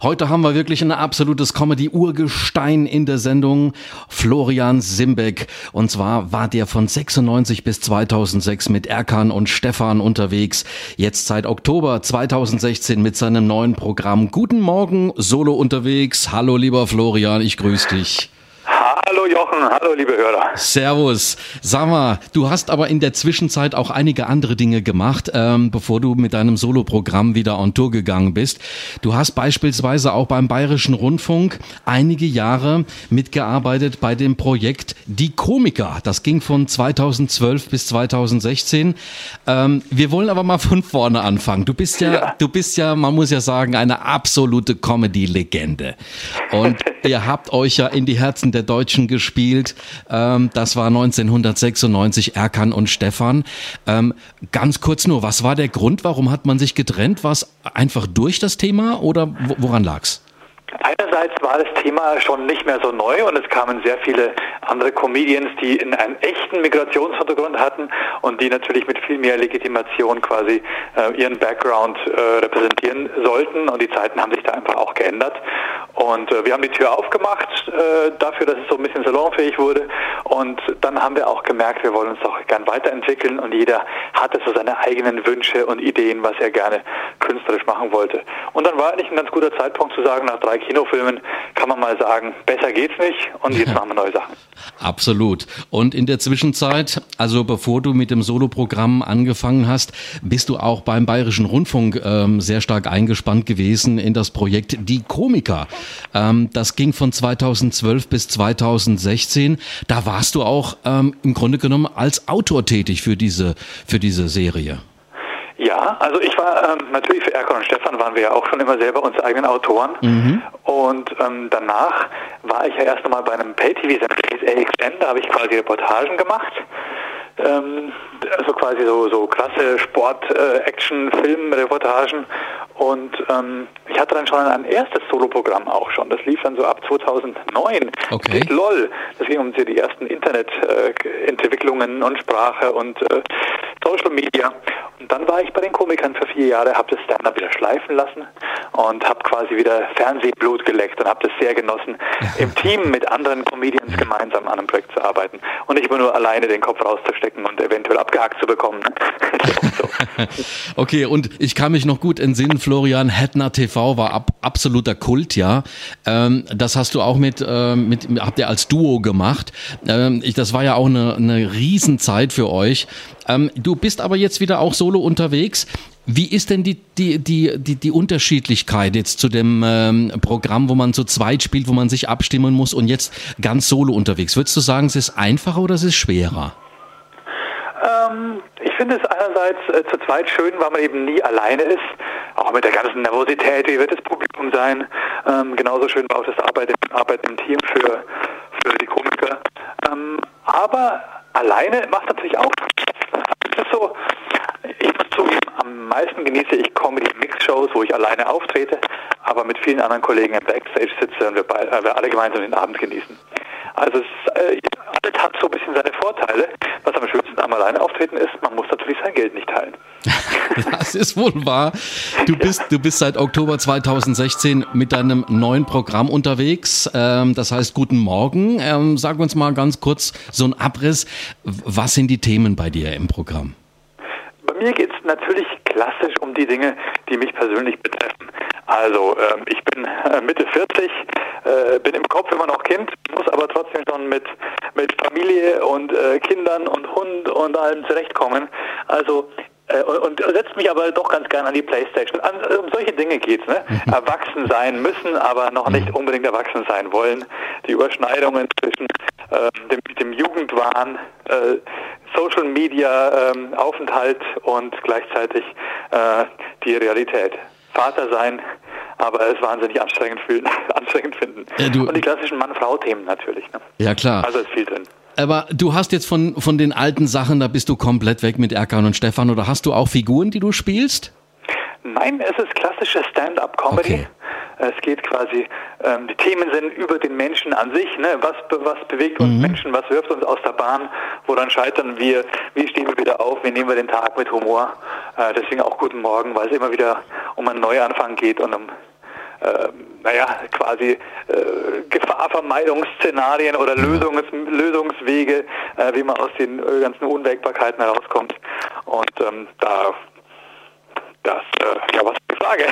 Heute haben wir wirklich ein absolutes Comedy-Urgestein in der Sendung, Florian Simbeck. Und zwar war der von 96 bis 2006 mit Erkan und Stefan unterwegs. Jetzt seit Oktober 2016 mit seinem neuen Programm Guten Morgen, Solo unterwegs. Hallo lieber Florian, ich grüße dich. Hallo Jochen, hallo liebe Hörer. Servus. Sag mal, du hast aber in der Zwischenzeit auch einige andere Dinge gemacht, ähm, bevor du mit deinem Soloprogramm wieder on Tour gegangen bist. Du hast beispielsweise auch beim Bayerischen Rundfunk einige Jahre mitgearbeitet bei dem Projekt Die Komiker. Das ging von 2012 bis 2016. Ähm, wir wollen aber mal von vorne anfangen. Du bist ja, ja. du bist ja, man muss ja sagen, eine absolute Comedy-Legende. Und ihr habt euch ja in die Herzen der Deutschen Deutschen gespielt. Ähm, das war 1996 Erkan und Stefan. Ähm, ganz kurz nur, was war der Grund? Warum hat man sich getrennt? War es einfach durch das Thema oder woran lag's? Einerseits war das Thema schon nicht mehr so neu und es kamen sehr viele andere Comedians, die in einen echten Migrationshintergrund hatten und die natürlich mit viel mehr Legitimation quasi äh, ihren Background äh, repräsentieren sollten und die Zeiten haben sich da einfach auch geändert und äh, wir haben die Tür aufgemacht äh, dafür, dass es so ein bisschen salonfähig wurde und dann haben wir auch gemerkt, wir wollen uns doch gern weiterentwickeln und jeder hatte so seine eigenen Wünsche und Ideen, was er gerne künstlerisch machen wollte. Und dann war eigentlich ein ganz guter Zeitpunkt zu sagen, nach drei Kinofilmen kann man mal sagen, besser geht's nicht und jetzt machen wir neue Sachen. Absolut. Und in der Zwischenzeit, also bevor du mit dem Soloprogramm angefangen hast, bist du auch beim Bayerischen Rundfunk ähm, sehr stark eingespannt gewesen in das Projekt Die Komiker. Ähm, das ging von 2012 bis 2016. Da warst du auch ähm, im Grunde genommen als Autor tätig für diese, für diese Serie. Ja, also ich war ähm, natürlich für Erkan und Stefan waren wir ja auch schon immer selber unsere eigenen Autoren. Mhm. Und ähm, danach war ich ja erst einmal bei einem Pay-TV-Sender, AXN, da habe ich quasi Reportagen gemacht. Ähm, also quasi so, so klasse Sport, Und ähm, ich hatte dann schon ein erstes Soloprogramm auch schon. Das lief dann so ab 2009. Okay. LOL. Das ging um die ersten Internetentwicklungen äh, und Sprache und äh, Social Media. Und dann war ich bei den Komikern für vier Jahre, habe das Stand-up wieder schleifen lassen und habe quasi wieder Fernsehblut geleckt und habe das sehr genossen, im Team mit anderen Comedians gemeinsam an einem Projekt zu arbeiten und nicht immer nur alleine den Kopf rauszustecken und eventuell abgehakt zu bekommen. okay, und ich kann mich noch gut entsinnen, Florian, Hettner TV war ab, absoluter Kult, ja. Ähm, das hast du auch mit, äh, mit, habt ihr als Duo gemacht. Ähm, ich, das war ja auch eine, eine Riesenzeit für euch. Ähm, du bist aber jetzt wieder auch solo unterwegs. Wie ist denn die, die, die, die, die Unterschiedlichkeit jetzt zu dem ähm, Programm, wo man zu zweit spielt, wo man sich abstimmen muss und jetzt ganz solo unterwegs? Würdest du sagen, es ist einfacher oder es ist schwerer? Ähm, ich finde es einerseits äh, zu zweit schön, weil man eben nie alleine ist, auch mit der ganzen Nervosität, wie wird das Publikum sein. Ähm, genauso schön war auch das Arbeiten, Arbeiten im Team für, für die Komiker. Ähm, aber alleine macht natürlich auch Es ist so, ich muss zugeben, am meisten genieße ich Comedy-Mix-Shows, wo ich alleine auftrete, aber mit vielen anderen Kollegen im Backstage sitze und wir, beide, äh, wir alle gemeinsam den Abend genießen. Also es, äh, alles hat so ein bisschen seine Vorteile. Was am schönsten am alleine auftreten ist, man muss natürlich sein Geld nicht teilen. das ist wohl wahr. Du bist, du bist seit Oktober 2016 mit deinem neuen Programm unterwegs. Ähm, das heißt Guten Morgen. Ähm, sag uns mal ganz kurz so ein Abriss. Was sind die Themen bei dir im Programm? Bei mir geht es natürlich klassisch um die Dinge, die mich persönlich betreffen. Also ähm, ich bin äh, Mitte 40, äh, bin im Kopf immer noch Kind, muss aber trotzdem schon mit, mit Familie und äh, Kindern und Hund und allem zurechtkommen. Also und, und setzt mich aber doch ganz gerne an die Playstation. An, um solche Dinge geht's, ne? Mhm. Erwachsen sein müssen, aber noch nicht mhm. unbedingt erwachsen sein wollen. Die Überschneidungen zwischen äh, dem, dem Jugendwahn, äh, Social Media ähm, Aufenthalt und gleichzeitig äh, die Realität. Vater sein, aber es wahnsinnig anstrengend, fühlen, anstrengend finden. Ja, und die klassischen Mann-Frau-Themen natürlich. Ne? Ja, klar. Also ist viel drin. Aber du hast jetzt von, von den alten Sachen, da bist du komplett weg mit Erkan und Stefan, oder hast du auch Figuren, die du spielst? Nein, es ist klassische Stand-up-Comedy. Okay. Es geht quasi, ähm, die Themen sind über den Menschen an sich. Ne? Was, was bewegt uns mhm. Menschen? Was wirft uns aus der Bahn? Woran scheitern wir? Wie stehen wir wieder auf? Wie nehmen wir den Tag mit Humor? Äh, deswegen auch guten Morgen, weil es immer wieder um einen Neuanfang geht und um äh, naja, quasi äh, Gefahrvermeidungsszenarien oder Lösungs Lösungswege, äh, wie man aus den äh, ganzen Unwägbarkeiten herauskommt. Und ähm, da das, äh, ja, was die Frage?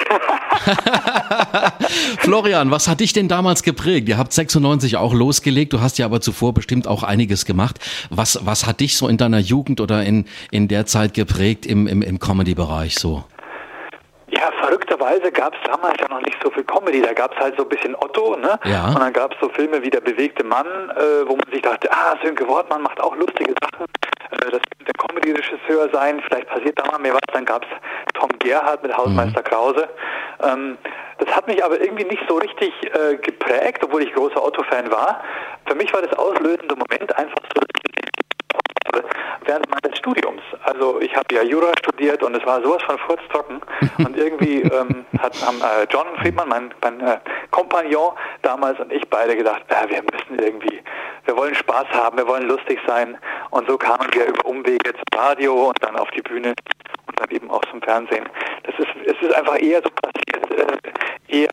Florian, was hat dich denn damals geprägt? Ihr habt 96 auch losgelegt, du hast ja aber zuvor bestimmt auch einiges gemacht. Was, was hat dich so in deiner Jugend oder in, in der Zeit geprägt im, im, im Comedy-Bereich so? Ja, verrückterweise gab es damals ja noch nicht so viel Comedy. Da gab es halt so ein bisschen Otto, ne? Ja. Und dann gab es so Filme wie Der bewegte Mann, äh, wo man sich dachte, ah, Sönke Wortmann macht auch lustige Sachen. Äh, das könnte ein Comedy-Regisseur sein, vielleicht passiert da mal mehr was. Dann gab es Tom Gerhardt mit Hausmeister mhm. Krause. Ähm, das hat mich aber irgendwie nicht so richtig äh, geprägt, obwohl ich großer Otto-Fan war. Für mich war das auslösende Moment einfach so, dass während meines Studiums. Also ich habe ja Jura studiert und es war sowas von furztrocken. und irgendwie ähm, hat, haben äh, John Friedman, mein, mein äh, Kompagnon damals und ich beide gedacht, äh, wir müssen irgendwie, wir wollen Spaß haben, wir wollen lustig sein. Und so kamen wir über Umwege zum Radio und dann auf die Bühne und dann eben auch zum Fernsehen. Das ist, es ist einfach eher so passiert, äh, eher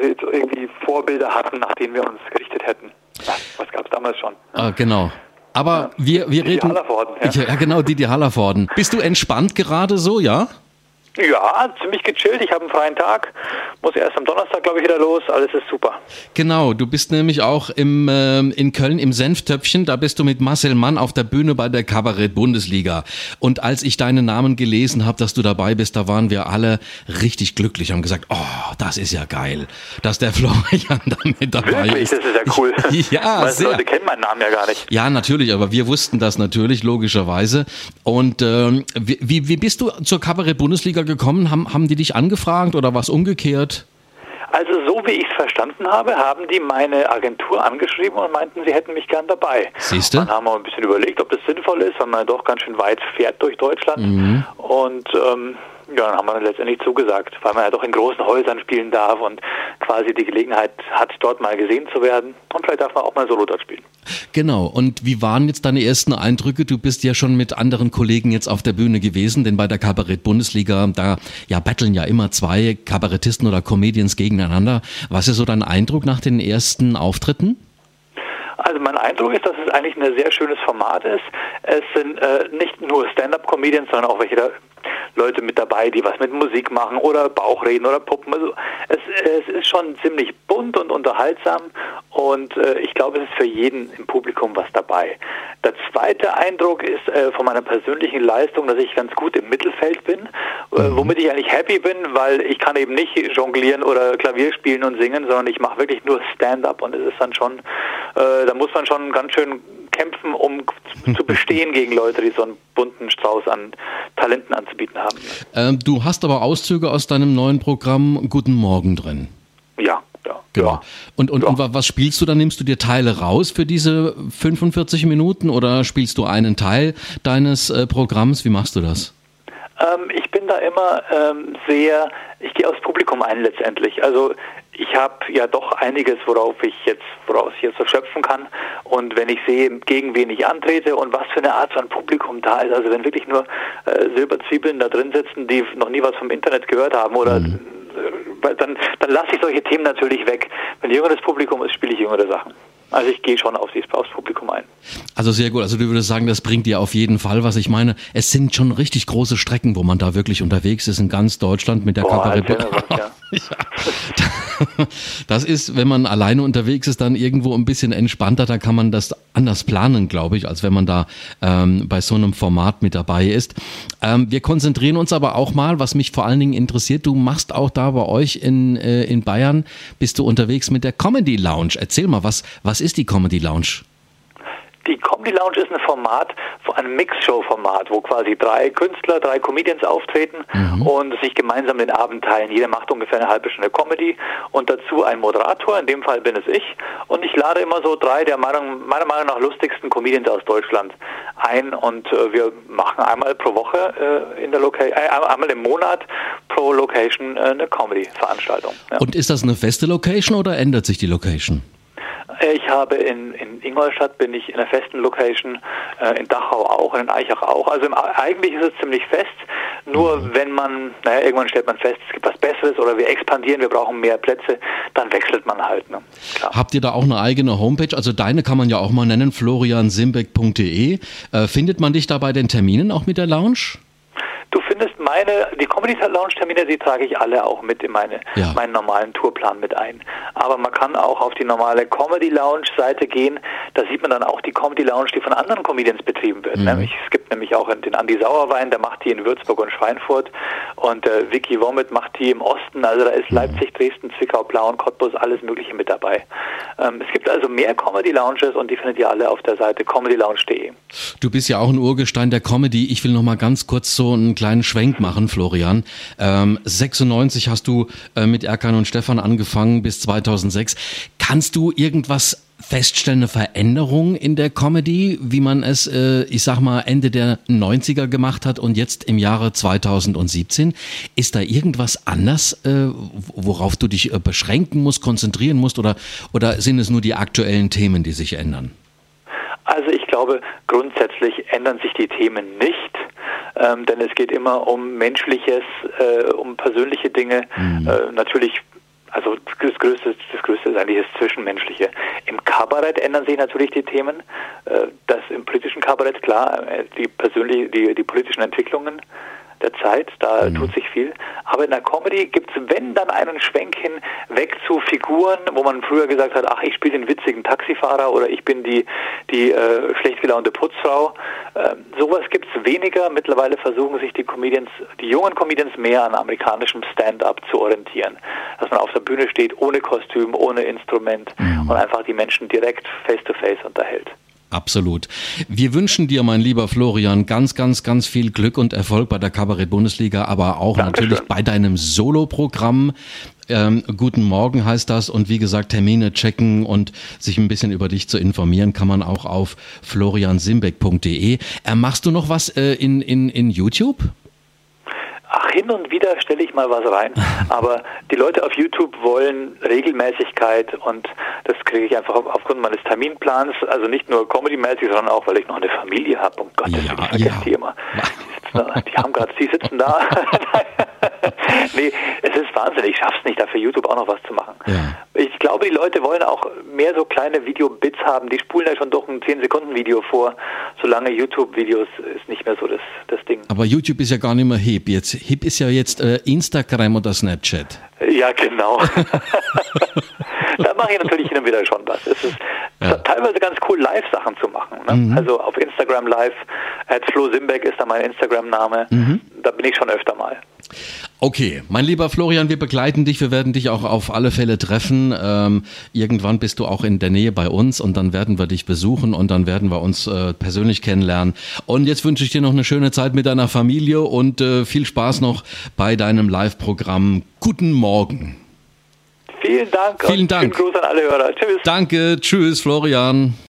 äh, irgendwie Vorbilder hatten, nach denen wir uns gerichtet hätten. Was gab es damals schon? Ah, genau. Aber wir, wir reden. Hallervorden, ja. ja, genau, Didi Hallervorden. Bist du entspannt gerade so, ja? Ja, ziemlich gechillt. Ich habe einen freien Tag. Muss erst am Donnerstag, glaube ich, wieder los. Alles ist super. Genau, du bist nämlich auch im, äh, in Köln im Senftöpfchen. Da bist du mit Marcel Mann auf der Bühne bei der Kabarett-Bundesliga. Und als ich deinen Namen gelesen habe, dass du dabei bist, da waren wir alle richtig glücklich. Haben gesagt, oh, das ist ja geil, dass der Florian da mit dabei Wirklich? ist. Das ist ja cool. ja, Weißt, sehr. Leute kennen meinen Namen ja gar nicht. Ja, natürlich, aber wir wussten das natürlich, logischerweise. Und ähm, wie, wie bist du zur Kabarett-Bundesliga Musiker gekommen? Haben, haben die dich angefragt oder was umgekehrt? Also so wie ich es verstanden habe, haben die meine Agentur angeschrieben und meinten, sie hätten mich gern dabei. Siehst du? Dann haben wir ein bisschen überlegt, ob das sinnvoll ist, weil man doch ganz schön weit fährt durch Deutschland. Mhm. Und ähm, ja, dann haben wir letztendlich zugesagt, weil man ja doch in großen Häusern spielen darf und quasi die Gelegenheit hat, dort mal gesehen zu werden. Und vielleicht darf man auch mal Solo dort spielen. Genau. Und wie waren jetzt deine ersten Eindrücke? Du bist ja schon mit anderen Kollegen jetzt auf der Bühne gewesen, denn bei der Kabarett-Bundesliga, da ja battlen ja immer zwei Kabarettisten oder Comedians gegeneinander. Was ist so dein Eindruck nach den ersten Auftritten? Also mein Eindruck ist, dass es eigentlich ein sehr schönes Format ist. Es sind äh, nicht nur Stand-up-Comedians, sondern auch welche da Leute mit dabei, die was mit Musik machen oder Bauchreden oder Puppen. Also es, es ist schon ziemlich bunt und unterhaltsam und äh, ich glaube, es ist für jeden im Publikum was dabei. Der zweite Eindruck ist äh, von meiner persönlichen Leistung, dass ich ganz gut im Mittelfeld bin, äh, mhm. womit ich eigentlich happy bin, weil ich kann eben nicht jonglieren oder Klavier spielen und singen, sondern ich mache wirklich nur Stand-up und es ist dann schon, äh, da muss man schon ganz schön kämpfen, um zu bestehen gegen Leute, die so einen bunten Strauß an Talenten anzubieten haben. Ähm, du hast aber Auszüge aus deinem neuen Programm Guten Morgen drin. Ja. Ja, genau. Ja. Und, und, ja. und was spielst du dann? Nimmst du dir Teile raus für diese 45 Minuten oder spielst du einen Teil deines äh, Programms? Wie machst du das? Ähm, ich bin da immer ähm, sehr, ich gehe aufs Publikum ein letztendlich. Also ich habe ja doch einiges, worauf ich jetzt, woraus ich jetzt so schöpfen kann. Und wenn ich sehe, gegen wen ich antrete und was für eine Art von Publikum da ist, also wenn wirklich nur äh, Silberzwiebeln da drin sitzen, die noch nie was vom Internet gehört haben oder mhm. äh, dann, dann lasse ich solche Themen natürlich weg. Wenn jüngeres Publikum ist, spiele ich jüngere Sachen. Also ich gehe schon auf aufs Publikum ein. Also sehr gut. Also du würdest sagen, das bringt dir auf jeden Fall was. Ich meine, es sind schon richtig große Strecken, wo man da wirklich unterwegs ist in ganz Deutschland mit der Kabarett. Ja. Das ist, wenn man alleine unterwegs ist, dann irgendwo ein bisschen entspannter. Da kann man das anders planen, glaube ich, als wenn man da ähm, bei so einem Format mit dabei ist. Ähm, wir konzentrieren uns aber auch mal, was mich vor allen Dingen interessiert. Du machst auch da bei euch in, äh, in Bayern, bist du unterwegs mit der Comedy Lounge. Erzähl mal, was, was ist die Comedy Lounge? Die Comedy Lounge ist ein Format, ein Mixshow-Format, wo quasi drei Künstler, drei Comedians auftreten mhm. und sich gemeinsam den Abend teilen. Jeder macht ungefähr eine halbe Stunde Comedy und dazu ein Moderator, in dem Fall bin es ich. Und ich lade immer so drei der Meinung, meiner Meinung nach lustigsten Comedians aus Deutschland ein und äh, wir machen einmal pro Woche äh, in der Location, äh, einmal im Monat pro Location äh, eine Comedy-Veranstaltung. Ja. Und ist das eine feste Location oder ändert sich die Location? Ich habe in, in Ingolstadt bin ich in einer festen Location, äh, in Dachau auch, in Eichach auch. Also im, eigentlich ist es ziemlich fest. Nur mhm. wenn man, naja, irgendwann stellt man fest, es gibt was Besseres oder wir expandieren, wir brauchen mehr Plätze, dann wechselt man halt. Ne? Habt ihr da auch eine eigene Homepage? Also deine kann man ja auch mal nennen, floriansimbeck.de. Äh, findet man dich da bei den Terminen auch mit der Lounge? Du findest meine, die Comedy Lounge Termine, die trage ich alle auch mit in meine, ja. meinen normalen Tourplan mit ein. Aber man kann auch auf die normale Comedy Lounge Seite gehen. Da sieht man dann auch die Comedy Lounge, die von anderen Comedians betrieben wird. Mhm. Nämlich, es gibt nämlich auch den Andi Sauerwein, der macht die in Würzburg und Schweinfurt. Und äh, Vicky Womit macht die im Osten. Also da ist mhm. Leipzig, Dresden, Zwickau, Plauen, Cottbus, alles Mögliche mit dabei. Ähm, es gibt also mehr Comedy Lounges und die findet ihr alle auf der Seite comedylounge.de. Du bist ja auch ein Urgestein der Comedy. Ich will noch mal ganz kurz so einen kleinen Schwenk machen, Florian. Ähm, 96 hast du äh, mit Erkan und Stefan angefangen bis 2006. Kannst du irgendwas feststellen, eine Veränderung in der Comedy, wie man es, äh, ich sag mal, Ende der 90er gemacht hat und jetzt im Jahre 2017? Ist da irgendwas anders, äh, worauf du dich äh, beschränken musst, konzentrieren musst oder, oder sind es nur die aktuellen Themen, die sich ändern? Also ich glaube, grundsätzlich ändern sich die Themen nicht ähm, denn es geht immer um Menschliches, äh, um persönliche Dinge. Mhm. Äh, natürlich also das Größte, das Größte ist eigentlich das Zwischenmenschliche. Im Kabarett ändern sich natürlich die Themen. Äh, das im politischen Kabarett, klar, äh, die persönliche, die, die politischen Entwicklungen der Zeit, da mhm. tut sich viel. Aber in der Comedy gibt es, wenn dann einen Schwenk hin, weg zu Figuren, wo man früher gesagt hat, ach, ich spiele den witzigen Taxifahrer oder ich bin die, die äh, schlecht gelaunte Putzfrau. Äh, sowas gibt es weniger. Mittlerweile versuchen sich die Comedians, die jungen Comedians mehr an amerikanischem Stand-up zu orientieren. Dass man auf der Bühne steht, ohne Kostüm, ohne Instrument mhm. und einfach die Menschen direkt face-to-face -face unterhält. Absolut. Wir wünschen dir, mein lieber Florian, ganz, ganz, ganz viel Glück und Erfolg bei der Kabarett-Bundesliga, aber auch Dankeschön. natürlich bei deinem Solo-Programm. Ähm, guten Morgen heißt das und wie gesagt, Termine checken und sich ein bisschen über dich zu informieren, kann man auch auf floriansimbeck.de. Äh, machst du noch was äh, in, in, in YouTube? Hin und wieder stelle ich mal was rein. Aber die Leute auf YouTube wollen Regelmäßigkeit und das kriege ich einfach aufgrund meines Terminplans. Also nicht nur comedymäßig, sondern auch, weil ich noch eine Familie habe. Um Gottes Willen, ja, ich vergesse ja. die immer. Die, da, die haben gerade, die sitzen da. nee, es ist wahnsinnig. Ich schaff's nicht, dafür YouTube auch noch was zu machen. Ja. Glaube, die Leute wollen auch mehr so kleine Video-Bits haben. Die spulen ja schon doch ein 10-Sekunden-Video vor. Solange YouTube-Videos ist nicht mehr so das, das Ding. Aber YouTube ist ja gar nicht mehr hip. Jetzt, hip ist ja jetzt äh, Instagram oder Snapchat. Ja, genau. da mache ich natürlich hin und wieder schon was. Es ist ja. teilweise ganz cool, Live-Sachen zu machen. Ne? Mhm. Also auf Instagram Live, at Flo Simbeck ist da mein Instagram-Name. Mhm. Da bin ich schon öfter mal. Okay, mein lieber Florian, wir begleiten dich. Wir werden dich auch auf alle Fälle treffen. Ähm, irgendwann bist du auch in der Nähe bei uns und dann werden wir dich besuchen und dann werden wir uns äh, persönlich kennenlernen. Und jetzt wünsche ich dir noch eine schöne Zeit mit deiner Familie und äh, viel Spaß noch bei deinem Live-Programm. Guten Morgen. Vielen Dank. Vielen Dank. Gruß an alle Hörer. Tschüss. Danke. Tschüss, Florian.